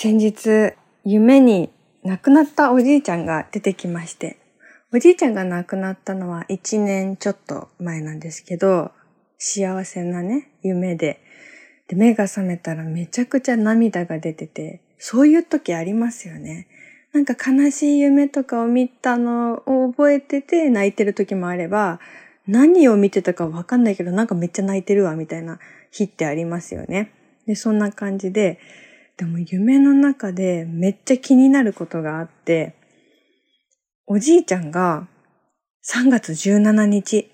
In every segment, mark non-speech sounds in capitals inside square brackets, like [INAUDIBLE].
先日、夢に亡くなったおじいちゃんが出てきまして、おじいちゃんが亡くなったのは1年ちょっと前なんですけど、幸せなね、夢で。で、目が覚めたらめちゃくちゃ涙が出てて、そういう時ありますよね。なんか悲しい夢とかを見たのを覚えてて泣いてる時もあれば、何を見てたかわかんないけどなんかめっちゃ泣いてるわみたいな日ってありますよね。で、そんな感じで、でも夢の中でめっちゃ気になることがあって、おじいちゃんが3月17日、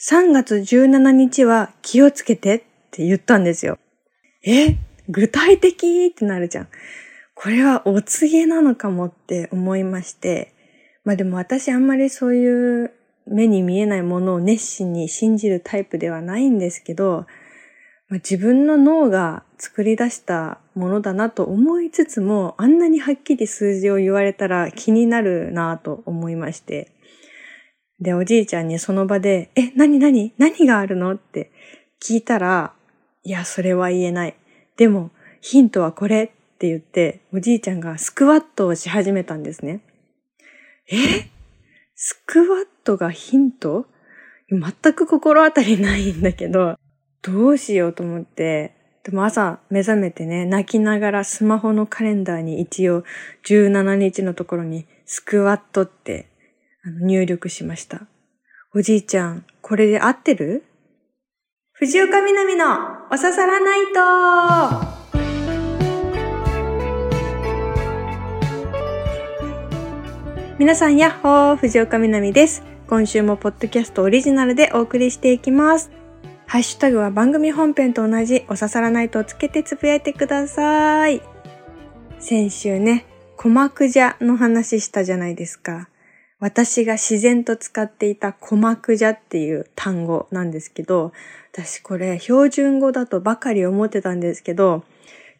3月17日は気をつけてって言ったんですよ。え具体的ってなるじゃん。これはお告げなのかもって思いまして、まあでも私あんまりそういう目に見えないものを熱心に信じるタイプではないんですけど、まあ、自分の脳が作り出したものだなと思いつつも、あんなにはっきり数字を言われたら気になるなと思いまして。で、おじいちゃんにその場で、え、なになに何があるのって聞いたら、いや、それは言えない。でも、ヒントはこれって言って、おじいちゃんがスクワットをし始めたんですね。え？スクワットがヒント？全く心当たりないんだけど、どうしようと思って、でも朝目覚めてね、泣きながらスマホのカレンダーに一応17日のところにスクワットって入力しました。おじいちゃん、これで合ってる？藤岡みなみのおささらないと皆さんやっほー、藤岡みなみです。今週もポッドキャストオリジナルでお送りしていきます。ハッシュタグは番組本編と同じお刺さらないとつけてつぶやいてください。先週ね、鼓膜じゃの話したじゃないですか。私が自然と使っていた鼓膜じゃっていう単語なんですけど、私これ標準語だとばかり思ってたんですけど、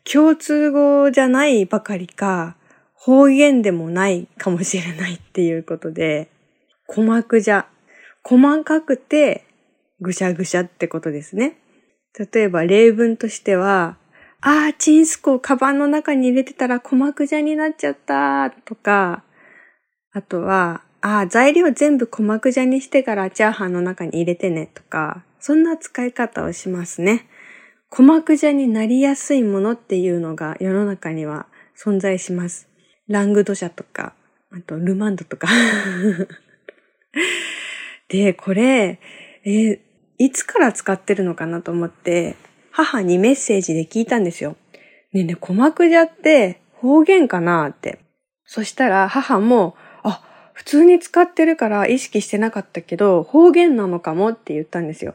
共通語じゃないばかりか、方言でもないかもしれないっていうことで、鼓膜じゃ細かくてぐしゃぐしゃってことですね。例えば例文としては、ああ、チンスコをカバンの中に入れてたら鼓膜じゃになっちゃったとか、あとは、ああ、材料全部鼓膜じゃにしてからチャーハンの中に入れてねとか、そんな使い方をしますね。鼓膜じゃになりやすいものっていうのが世の中には存在します。ラングドシャとか、あとルマンドとか。[LAUGHS] で、これ、えー、いつから使ってるのかなと思って、母にメッセージで聞いたんですよ。ねえねえ、鼓膜じゃって方言かなって。そしたら母も、あ、普通に使ってるから意識してなかったけど、方言なのかもって言ったんですよ。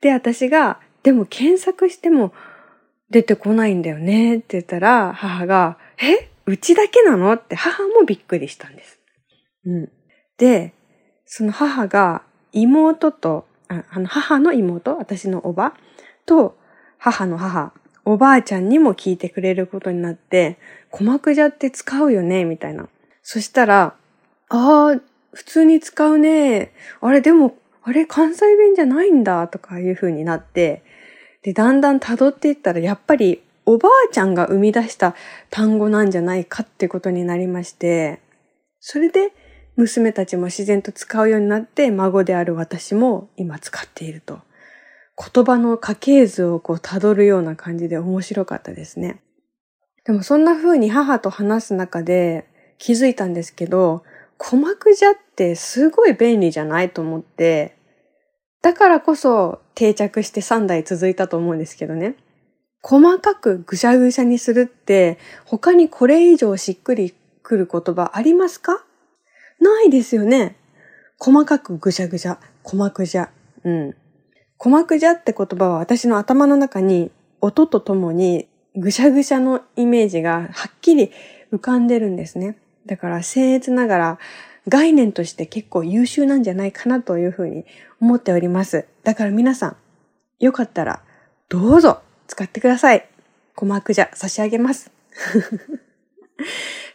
で、私が、でも検索しても出てこないんだよねって言ったら、母が、え？うちだけなの？って母もびっくりしたんです。うん。で、その母が妹とあの、母の妹、私のおばと、母の母、おばあちゃんにも聞いてくれることになって、鼓膜じゃって使うよね、みたいな。そしたら、ああ、普通に使うね。あれ、でも、あれ、関西弁じゃないんだ、とかいう風になって、で、だんだん辿っていったら、やっぱり、おばあちゃんが生み出した単語なんじゃないかってことになりまして、それで、娘たちも自然と使うようになって孫である私も今使っていると。言葉の家系図をこう辿るような感じで面白かったですね。でもそんな風に母と話す中で気づいたんですけど、鼓膜じゃってすごい便利じゃないと思って、だからこそ定着して3代続いたと思うんですけどね。細かくぐしゃぐしゃにするって他にこれ以上しっくりくる言葉ありますか？ないですよね。細かくぐしゃぐしゃ、鼓膜じゃ。うん。鼓膜じゃって言葉は私の頭の中に音とともにぐしゃぐしゃのイメージがはっきり浮かんでるんですね。だから僭越ながら概念として結構優秀なんじゃないかなというふうに思っております。だから皆さん、よかったらどうぞ使ってください。鼓膜じゃ差し上げます。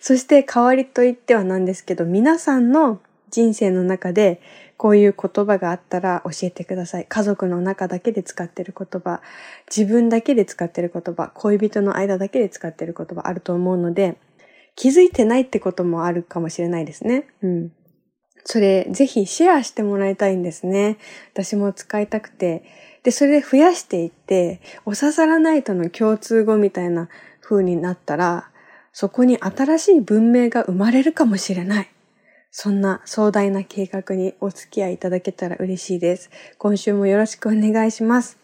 そして代わりといってはなんですけど、皆さんの人生の中でこういう言葉があったら教えてください。家族の中だけで使ってる言葉、自分だけで使ってる言葉、恋人の間だけで使ってる言葉あると思うので、気づいてないってこともあるかもしれないですね。うん。それ、ぜひシェアしてもらいたいんですね。私も使いたくて。で、それで増やしていって、おささらないとの共通語みたいな風になったら、そこに新しい文明が生まれるかもしれない。そんな壮大な計画にお付き合いいただけたら嬉しいです。今週もよろしくお願いします。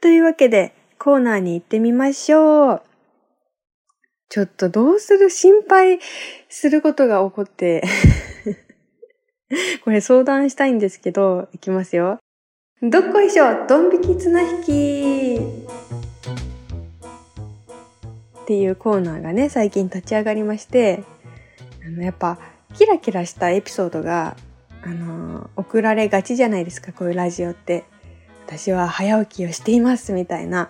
というわけで、コーナーに行ってみましょう。ちょっとどうする心配することが起こって [LAUGHS] これ相談したいんですけど、いきますよ。どっこいしょ、ドン引き綱引きっていうコーナーがね、最近立ち上がりまして、あの、やっぱ、キラキラしたエピソードが、あの、送られがちじゃないですか、こういうラジオって。私は早起きをしています、みたいな。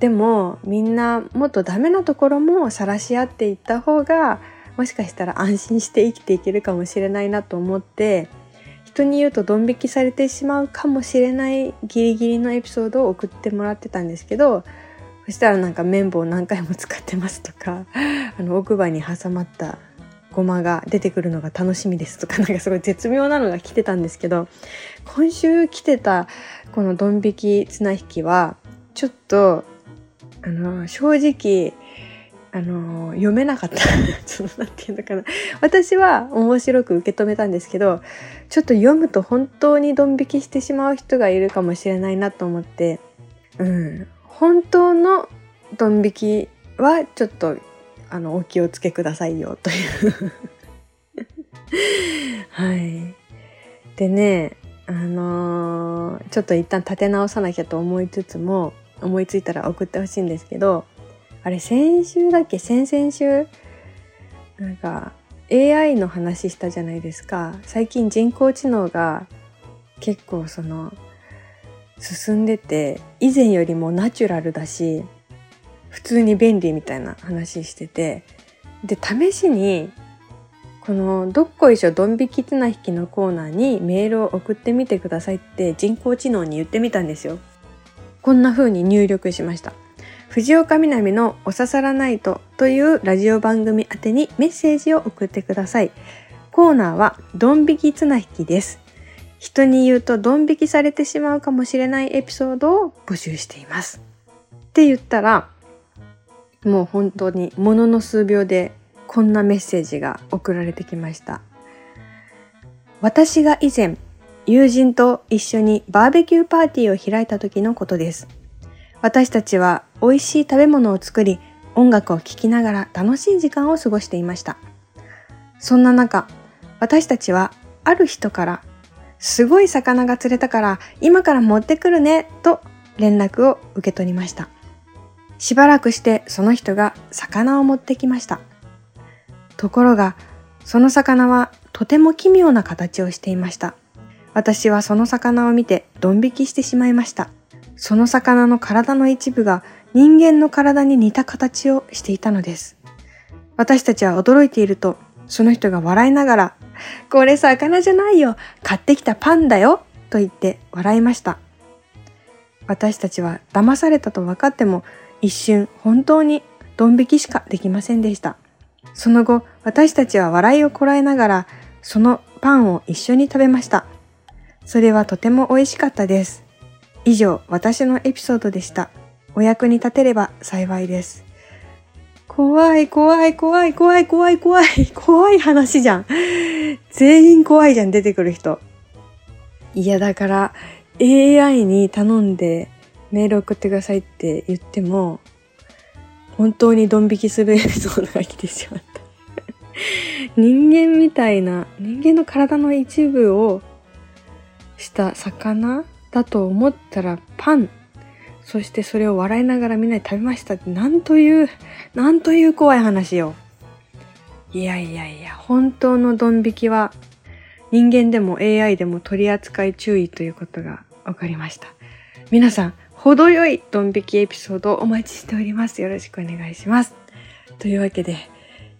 でも、みんなもっとダメなところも晒し合っていった方が、もしかしたら安心して生きていけるかもしれないなと思って、人に言うとドン引きされてしまうかもしれないギリギリのエピソードを送ってもらってたんですけど、そしたらなんか綿棒何回も使ってますとか、あの奥歯に挟まったごまが出てくるのが楽しみですとか [LAUGHS] なんかすごい絶妙なのが来てたんですけど今週来てたこのドン引き綱引きはちょっとあの正直あの読めなかった。[LAUGHS] そのなんていうのかな。私は面白く受け止めたんですけどちょっと読むと本当にドン引きしてしまう人がいるかもしれないなと思ってうん。本当のドン引きはちょっとあのお気をつけくださいよという。はい。でねあのー、ちょっと一旦立て直さなきゃと思いつつも思いついたら送ってほしいんですけどあれ先週だっけ？先々週？なんか AI の話したじゃないですか。最近人工知能が結構その進んでて以前よりもナチュラルだし普通に便利みたいな話しててで試しにこの「どっこいしょドン引き綱引き」のコーナーにメールを送ってみてくださいって人工知能に言ってみたんですよ。こんな風に入力しました。藤岡みなみのおささらナイトというラジオ番組宛にメッセージを送ってください。コーナーはドン引き綱引きです。人に言うとドン引きされてしまうかもしれないエピソードを募集しています。って言ったら、もう本当にものの数秒でこんなメッセージが送られてきました。私が以前、友人と一緒にバーベキューパーティーを開いた時のことです。私たちは美味しい食べ物を作り、音楽を聴きながら楽しい時間を過ごしていました。そんな中、私たちはある人から、すごい魚が釣れたから今から持ってくるねと連絡を受け取りました。しばらくしてその人が魚を持ってきました。ところが、その魚はとても奇妙な形をしていました。私はその魚を見てドン引きしてしまいました。その魚の体の一部が人間の体に似た形をしていたのです。私たちは驚いていると、その人が笑いながら、これ魚じゃないよ買ってきたパンだよと言って笑いました。私たちは騙されたと分かっても一瞬本当にドン引きしかできませんでした。その後、私たちは笑いをこらえながら、そのパンを一緒に食べました。それはとても美味しかったです。以上、私のエピソードでした。お役に立てれば幸いです。怖い、怖い、怖い、怖い、怖い、怖い、怖い話じゃん。全員怖いじゃん、出てくる人。いや、だから、AI に頼んでメール送ってくださいって言っても、本当にドン引きするエピソードが来てしまった。[LAUGHS] 人間みたいな、人間の体の一部をした魚だと思ったらパン。そしてそれを笑いながらみんなで食べましたって、なんという、なんという怖い話よ。いやいやいや、本当のドン引きは人間でも AI でも取り扱い注意ということが分かりました。皆さん、程よいドン引きエピソードをお待ちしております。よろしくお願いします。というわけで、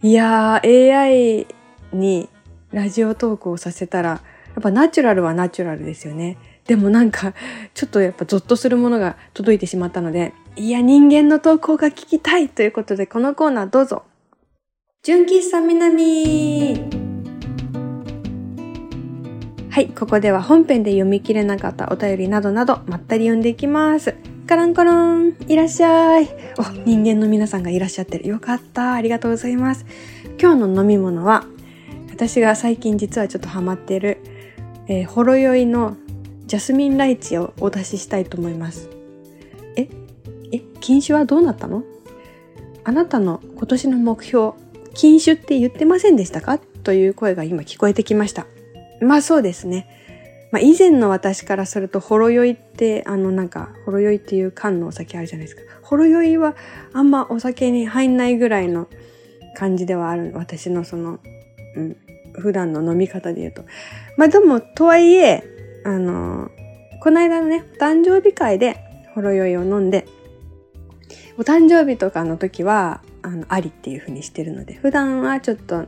いやー、AI にラジオトークをさせたらや、っぱナチュラルはナチュラルですよね。でもなんか、ちょっとやっぱゾッとするものが届いてしまったので、いや、人間の投稿が聞きたいということで、このコーナーどうぞ。純喫茶南はい、ここでは本編で読み切れなかったお便りなどなど、まったり読んでいきます。カランコロン、いらっしゃい。お、人間の皆さんがいらっしゃってる。よかった。ありがとうございます。今日の飲み物は、私が最近実はちょっとハマってる、えー、ほろ酔いのジャスミンライチをお出ししたいと思います。ええ禁酒はどうなったの？あなたの今年の目標、禁酒って言ってませんでしたか？という声が今聞こえてきました。まあそうですね。まあ以前の私からすると、ほろ酔いって、あのなんか、ほろ酔いっていう缶のお酒あるじゃないですか。ほろ酔いはあんまお酒に入んないぐらいの感じではある。私のその、うん、普段の飲み方で言うと。まあでも、とはいえ、あの、この間のねお、誕生日会でほろ酔いを飲んで、お誕生日とかの時は、あの、ありっていう風にしてるので、普段はちょっと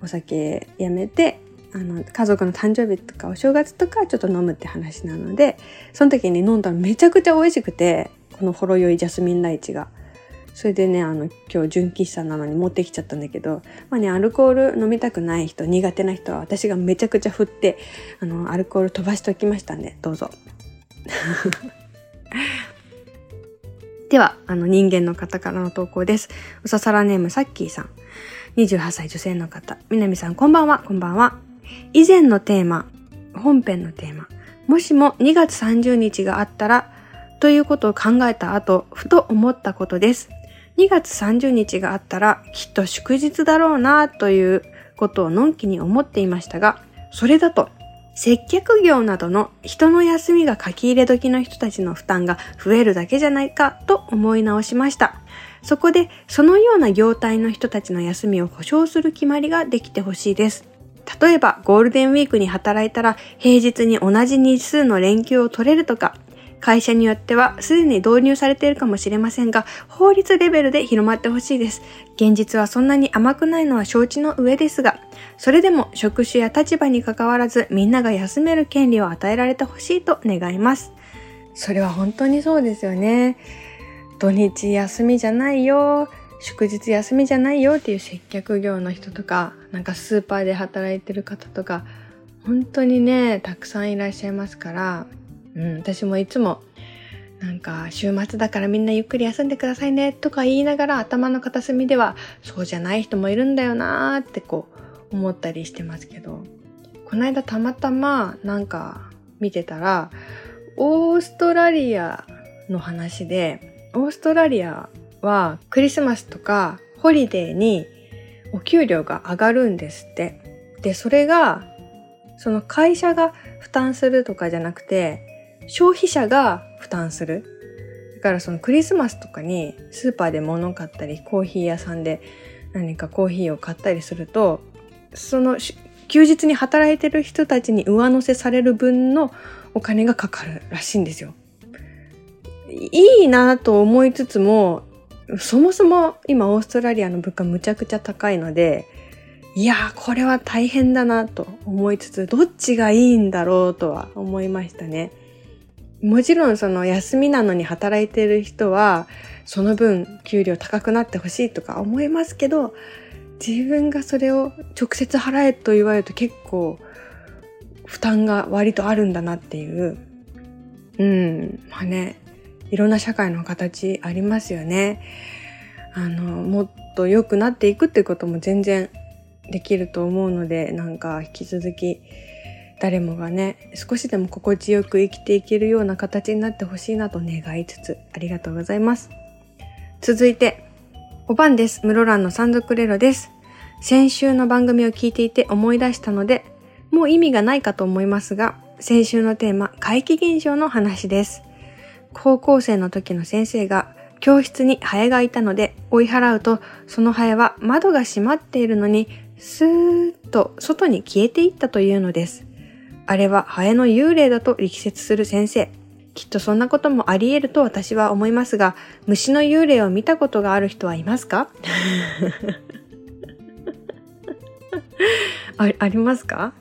お酒やめて、あの、家族の誕生日とかお正月とかちょっと飲むって話なので、その時に飲んだらめちゃくちゃ美味しくて、このほろ酔いジャスミンライチが。それでね、あの、今日純喫茶なのに持ってきちゃったんだけど、まあね、アルコール飲みたくない人、苦手な人は私がめちゃくちゃ振って、あの、アルコール飛ばしておきましたんで、どうぞ。[LAUGHS] では、あの、人間の方からの投稿です。おささらネームさっきーさん。28歳女性の方。みなみさん、こんばんは、こんばんは。以前のテーマ、本編のテーマ、もしも2月30日があったら、ということを考えた後、ふと思ったことです。2月30日があったらきっと祝日だろうなということをのんきに思っていましたが、それだと接客業などの人の休みが書き入れ時の人たちの負担が増えるだけじゃないかと思い直しました。そこでそのような業態の人たちの休みを保障する決まりができてほしいです。例えばゴールデンウィークに働いたら平日に同じ日数の連休を取れるとか、会社によってはすでに導入されているかもしれませんが、法律レベルで広まってほしいです。現実はそんなに甘くないのは承知の上ですが、それでも職種や立場に関わらずみんなが休める権利を与えられてほしいと願います。それは本当にそうですよね。土日休みじゃないよ。祝日休みじゃないよっていう接客業の人とか、なんかスーパーで働いてる方とか、本当にね、たくさんいらっしゃいますから、うん、私もいつもなんか週末だからみんなゆっくり休んでくださいねとか言いながら頭の片隅ではそうじゃない人もいるんだよなーってこう思ったりしてますけどこの間たまたまなんか見てたらオーストラリアの話でオーストラリアはクリスマスとかホリデーにお給料が上がるんですって。で、それがその会社が負担するとかじゃなくて消費者が負担する。だからそのクリスマスとかにスーパーで物を買ったり、コーヒー屋さんで何かコーヒーを買ったりすると、その休日に働いてる人たちに上乗せされる分のお金がかかるらしいんですよ。いいなと思いつつも、そもそも今オーストラリアの物価むちゃくちゃ高いので、いやーこれは大変だなと思いつつ、どっちがいいんだろうとは思いましたね。もちろんその休みなのに働いてる人はその分給料高くなってほしいとか思いますけど自分がそれを直接払えと言われると結構負担が割とあるんだなっていう。うん。まあね。いろんな社会の形ありますよね。あのもっと良くなっていくってことも全然できると思うのでなんか引き続き誰もがね、少しでも心地よく生きていけるような形になってほしいなと願いつつ、ありがとうございます。続いて、おばんです。室蘭の山賊レロです。先週の番組を聞いていて思い出したので、もう意味がないかと思いますが、先週のテーマ、怪奇現象の話です。高校生の時の先生が教室にハエがいたので追い払うと、そのハエは窓が閉まっているのに、スーッと外に消えていったというのです。あれはハエの幽霊だと力説する先生。きっとそんなこともあり得ると私は思いますが、虫の幽霊を見たことがある人はいますか？[LAUGHS] あありますか？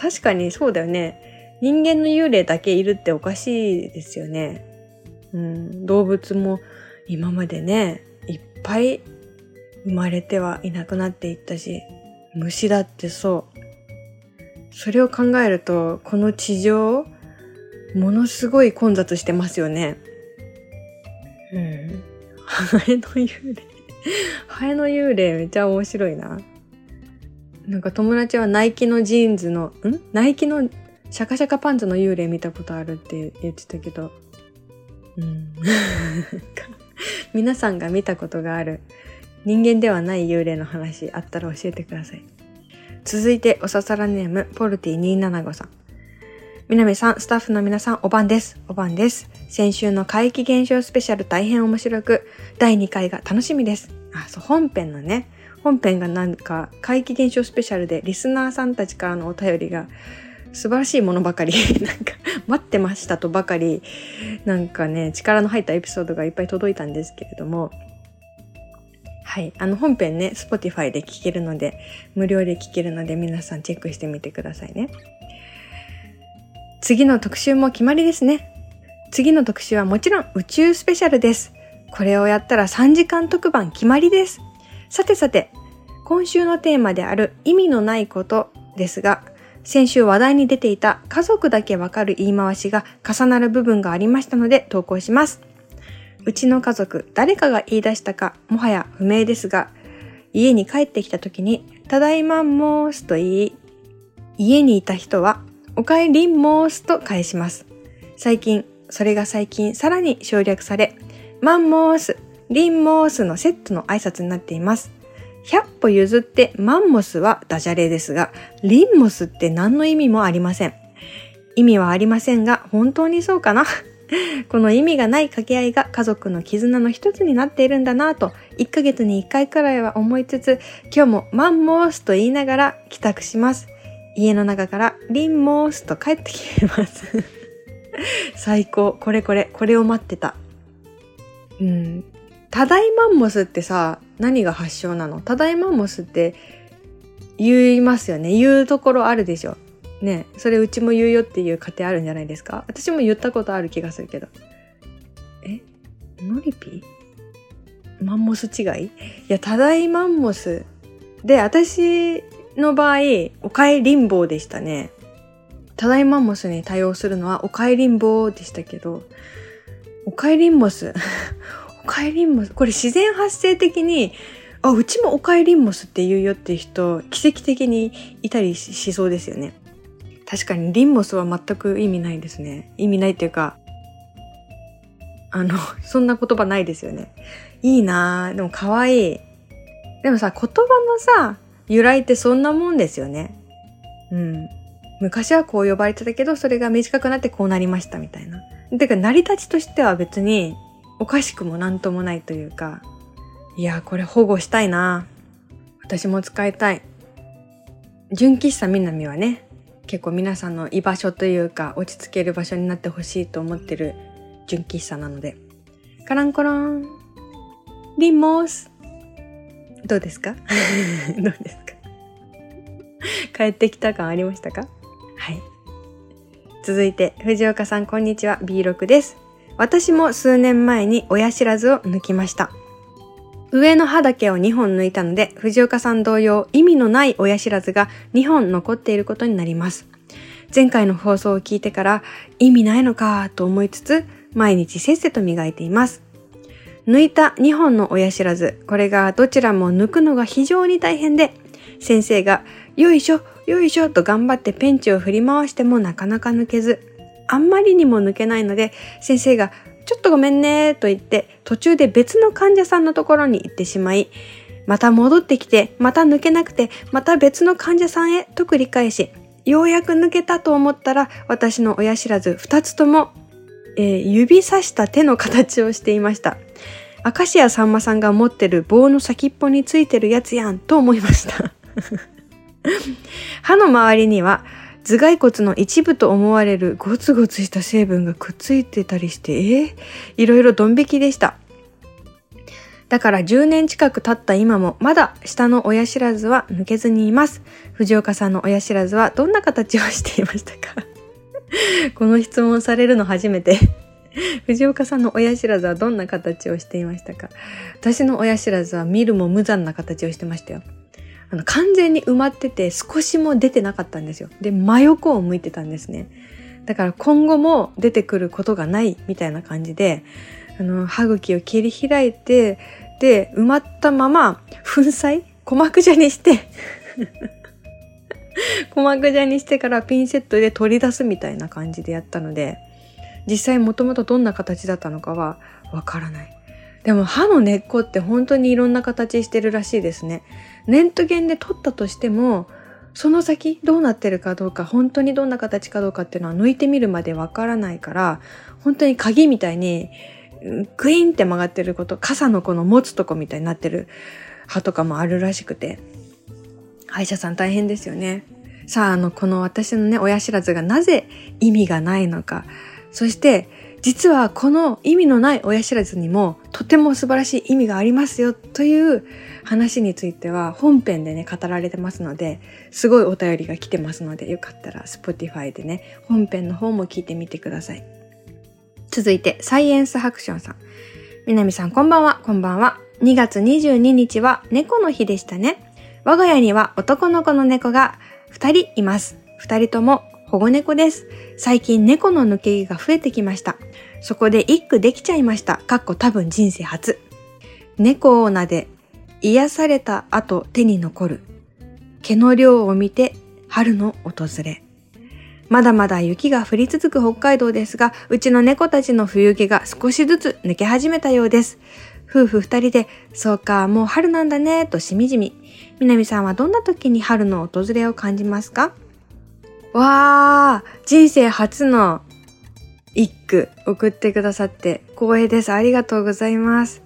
確かにそうだよね。人間の幽霊だけいるっておかしいですよね。うん、動物も今までね、いっぱい生まれてはいなくなっていったし、虫だってそう。それを考えると、この地上、ものすごい混雑してますよね。うん。ハエの幽霊。ハエの幽霊めっちゃ面白いな。なんか友達はナイキのジーンズの、ん？ナイキのシャカシャカパンツの幽霊見たことあるって言ってたけど。うん。[LAUGHS] 皆さんが見たことがある人間ではない幽霊の話あったら教えてください。続いて、おささらネーム、ポルティ275さん。みなみさん、スタッフの皆さん、おばんです。おばんです。先週の怪奇現象スペシャル大変面白く、第2回が楽しみです。あ、そう、本編のね、本編がなんか怪奇現象スペシャルでリスナーさんたちからのお便りが素晴らしいものばかり、[LAUGHS] なんか待ってましたとばかり、なんかね、力の入ったエピソードがいっぱい届いたんですけれども、はい。あの本編ね、Spotify で聞けるので、無料で聞けるので皆さんチェックしてみてくださいね。次の特集も決まりですね。次の特集はもちろん宇宙スペシャルです。これをやったら3時間特番決まりです。さてさて、今週のテーマである意味のないことですが、先週話題に出ていた家族だけわかる言い回しが重なる部分がありましたので投稿します。うちの家族、誰かが言い出したか、もはや不明ですが、家に帰ってきた時に、ただいまんもーすと言い、家にいた人は、おかえりんもーすと返します。最近、それが最近さらに省略され、マンモース、リンモースのセットの挨拶になっています。100歩譲ってマンモスはダジャレですが、リンモスって何の意味もありません。意味はありませんが、本当にそうかな？[LAUGHS] この意味がない掛け合いが家族の絆の一つになっているんだなと、1ヶ月に1回くらいは思いつつ、今日もマンモースと言いながら帰宅します。家の中からリンモースと帰ってきてます。[LAUGHS] 最高。これこれ、これを待ってた。うん。ただいマンモスってさ、何が発祥なの？ただいマンモスって言いますよね。言うところあるでしょ。ねそれうちも言うよっていう家庭あるんじゃないですか？私も言ったことある気がするけど。え？ノリピ？マンモス違い？いや、ただいマンモス。で、私の場合、おかえりんぼうでしたね。ただいマンモスに対応するのはおかえりんぼうでしたけど、おかえりんモス。[LAUGHS] おかえりんモス。これ自然発生的に、あ、うちもおかえりんモスって言うよって人、奇跡的にいたりしそうですよね。確かにリンモスは全く意味ないですね。意味ないっていうか、あの、[LAUGHS] そんな言葉ないですよね。いいなぁ。でも可愛い。でもさ、言葉のさ、由来ってそんなもんですよね。うん。昔はこう呼ばれてたけど、それが短くなってこうなりましたみたいな。てか、成り立ちとしては別におかしくもなんともないというか、いや、これ保護したいな私も使いたい。純喫茶みなみはね、結構皆さんの居場所というか落ち着ける場所になってほしいと思ってる純喫茶なので。カランコロン。リンモース。どうですか？[LAUGHS] どうですか？帰ってきた感ありましたか？はい。続いて、藤岡さんこんにちは、B6 です。私も数年前に親知らずを抜きました。上の歯だけを2本抜いたので、藤岡さん同様、意味のない親知らずが2本残っていることになります。前回の放送を聞いてから意味ないのかと思いつつ、毎日せっせと磨いています。抜いた2本の親知らず、これがどちらも抜くのが非常に大変で、先生が、よいしょ、よいしょと頑張ってペンチを振り回してもなかなか抜けず、あんまりにも抜けないので、先生がちょっとごめんねと言って途中で別の患者さんのところに行ってしまい、また戻ってきて、また抜けなくて、また別の患者さんへと繰り返し、ようやく抜けたと思ったら、私の親知らず二つとも、えー、指さした手の形をしていました。明石家さんまさんが持ってる棒の先っぽについてるやつやんと思いました。[LAUGHS] 歯の周りには頭蓋骨の一部と思われるゴツゴツした成分がくっついてたりして、えー、いろいろドン引きでした。だから10年近く経った今もまだ下の親知らずは抜けずにいます。藤岡さんの親知らずはどんな形をしていましたか？[LAUGHS] この質問されるの初めて藤岡さんの親知らずはどんな形をしていましたか？私の親知らずは見るも無残な形をしてましたよ。あの、完全に埋まってて少しも出てなかったんですよ。で、真横を向いてたんですね。だから今後も出てくることがないみたいな感じで、あの、歯茎を切り開いて、で、埋まったまま、粉砕？鼓膜状にして [LAUGHS] 鼓膜状にしてからピンセットで取り出すみたいな感じでやったので、実際もともとどんな形だったのかはわからない。でも歯の根っこって本当にいろんな形してるらしいですね。レントゲンで取ったとしても、その先どうなってるかどうか、本当にどんな形かどうかっていうのは抜いてみるまでわからないから、本当に鍵みたいにグイーンって曲がってること、傘のこの持つとこみたいになってる歯とかもあるらしくて、歯医者さん大変ですよね。さあ、あの、この私のね、親知らずがなぜ意味がないのか、そして、実はこの意味のない親知らずにもとても素晴らしい意味がありますよという話については本編でね語られてますのですごいお便りが来てますのでよかったら Spotify でね本編の方も聞いてみてください。続いてサイエンスハクションさん。南さんこんばんはこんばんは。2月22日は猫の日でしたね。我が家には男の子の猫が2人います。2人とも保護猫です。最近猫の抜け毛が増えてきました。そこで一句できちゃいました。かっこ多分人生初。猫を撫で、癒された後手に残る。毛の量を見て春の訪れ。まだまだ雪が降り続く北海道ですが、うちの猫たちの冬毛が少しずつ抜け始めたようです。夫婦二人で、そうか、もう春なんだね、としみじみ。南さんはどんな時に春の訪れを感じますか？わー、人生初の一句送ってくださって光栄です。ありがとうございます。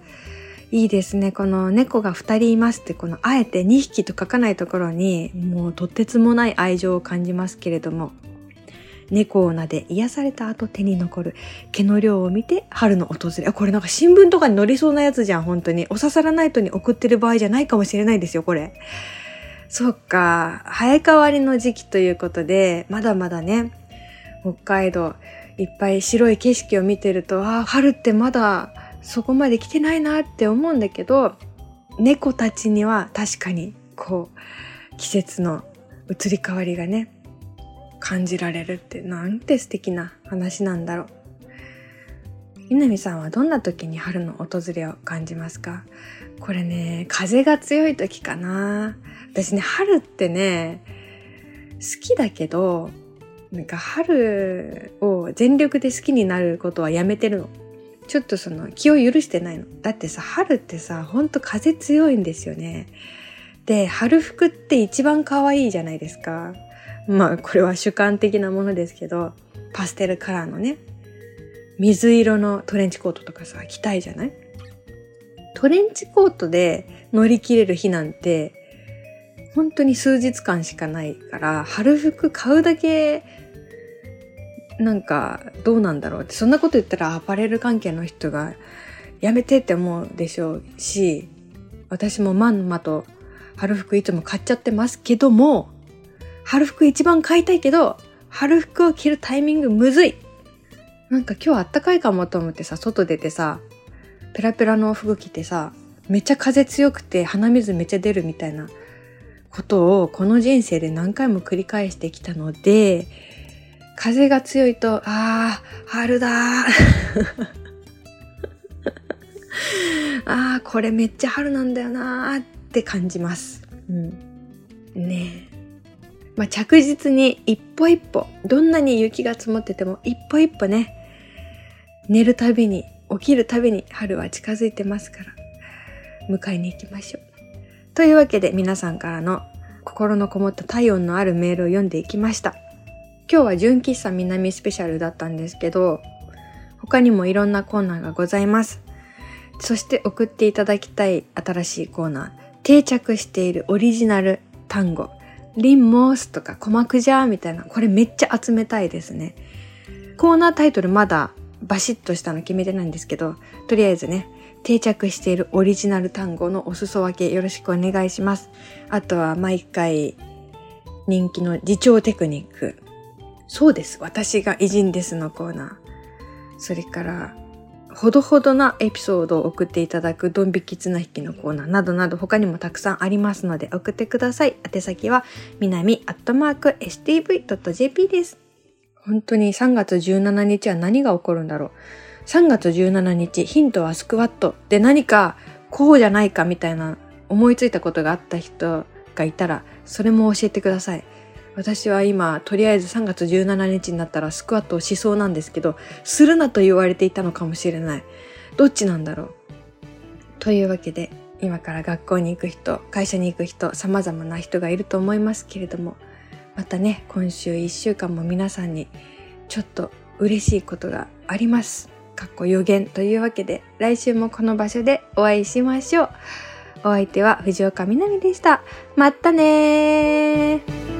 いいですね。この猫が二人いますって、このあえて二匹と書かないところに、もうとてつもない愛情を感じますけれども、猫を撫で癒された後手に残る毛の量を見て春の訪れ。あこれなんか新聞とかに載りそうなやつじゃん、本当に。お刺さらないとに送ってる場合じゃないかもしれないですよ、これ。そっか、生え変わりの時期ということで、まだまだね、北海道、いっぱい白い景色を見てると、ああ、春ってまだそこまで来てないなって思うんだけど、猫たちには確かに、こう、季節の移り変わりがね、感じられるってなんて素敵な話なんだろう。南さんはどんな時に春の訪れを感じますか？これね、風が強い時かな。私ね、春ってね、好きだけど、なんか春を全力で好きになることはやめてるの。ちょっとその気を許してないの。だってさ、春ってさ、ほんと風強いんですよね。で、春服って一番可愛いじゃないですか。まあ、これは主観的なものですけど、パステルカラーのね、水色のトレンチコートとかさ、着たいじゃない？トレンチコートで乗り切れる日なんて本当に数日間しかないから、春服買うだけ、なんか、どうなんだろうって、そんなこと言ったらアパレル関係の人が、やめてって思うでしょうし、私もまんまと春服いつも買っちゃってますけども、春服一番買いたいけど、春服を着るタイミングむずい。なんか今日あったかいかもと思ってさ、外出てさ、ペラペラの服着てさ、めっちゃ風強くて鼻水めっちゃ出るみたいなことをこの人生で何回も繰り返してきたので、風が強いと、ああ、春だ。[LAUGHS] ああ、これめっちゃ春なんだよなーって感じます。うん。ねえ。まあ、着実に一歩一歩、どんなに雪が積もってても一歩一歩ね、寝るたびに、起きるたびに春は近づいてますから、迎えに行きましょう。というわけで皆さんからの心のこもった体温のあるメールを読んでいきました。今日は純喫茶南スペシャルだったんですけど、他にもいろんなコーナーがございます。そして送っていただきたい新しいコーナー、定着しているオリジナル単語、リンモースとか鼓膜じゃーみたいな、これめっちゃ集めたいですね。コーナータイトルまだバシッとしたの決めてないんですけど、とりあえずね、定着しているオリジナル単語のお裾分けよろしくお願いします。あとは毎回人気の自重テクニック。そうです。私が偉人ですのコーナー。それから、ほどほどなエピソードを送っていただくドン引き綱引きのコーナーなどなど他にもたくさんありますので送ってください。宛先はみなみアットマーク stv.jp です。本当に3月17日は何が起こるんだろう。3月17日ヒントはスクワットで何かこうじゃないかみたいな思いついたことがあった人がいたらそれも教えてください。私は今、とりあえず3月17日になったらスクワットをしそうなんですけど、するなと言われていたのかもしれない。どっちなんだろう。というわけで、今から学校に行く人、会社に行く人、様々な人がいると思いますけれども、またね、今週1週間も皆さんにちょっと嬉しいことがあります。かっこ予言というわけで、来週もこの場所でお会いしましょう。お相手は藤岡みなみでした。またね。